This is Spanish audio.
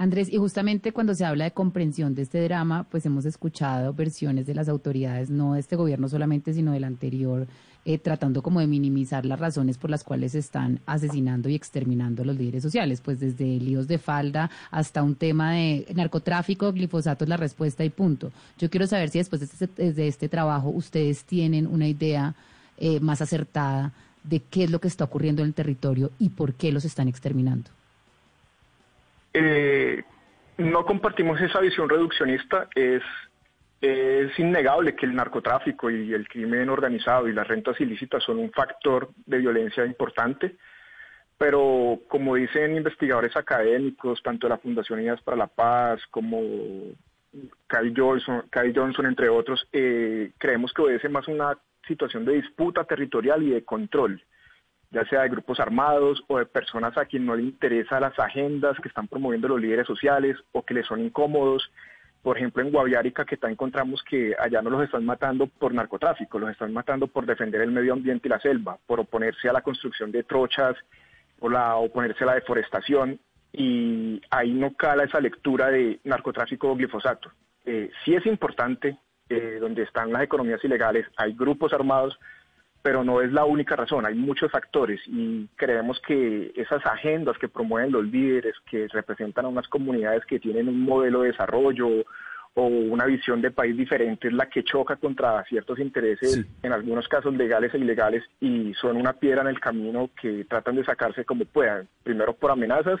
Andrés, y justamente cuando se habla de comprensión de este drama, pues hemos escuchado versiones de las autoridades, no de este gobierno solamente, sino del anterior, eh, tratando como de minimizar las razones por las cuales se están asesinando y exterminando a los líderes sociales, pues desde líos de falda hasta un tema de narcotráfico, glifosato es la respuesta y punto. Yo quiero saber si después de este, de este trabajo ustedes tienen una idea eh, más acertada de qué es lo que está ocurriendo en el territorio y por qué los están exterminando. Eh, no compartimos esa visión reduccionista. Es, innegable que el narcotráfico y el crimen organizado y las rentas ilícitas son un factor de violencia importante, pero como dicen investigadores académicos, tanto de la Fundación Unidas para la Paz como Kyle Johnson, Johnson entre otros, eh, creemos que obedece más una situación de disputa territorial y de control ya sea de grupos armados o de personas a quien no le interesan las agendas que están promoviendo los líderes sociales o que les son incómodos. Por ejemplo, en Guaviárica, que encontramos que allá no los están matando por narcotráfico, los están matando por defender el medio ambiente y la selva, por oponerse a la construcción de trochas o la oponerse a la deforestación. Y ahí no cala esa lectura de narcotráfico o glifosato. Eh, sí es importante, eh, donde están las economías ilegales, hay grupos armados, pero no es la única razón, hay muchos factores y creemos que esas agendas que promueven los líderes, que representan a unas comunidades que tienen un modelo de desarrollo o una visión de país diferente es la que choca contra ciertos intereses, en algunos casos legales e ilegales, y son una piedra en el camino que tratan de sacarse como puedan, primero por amenazas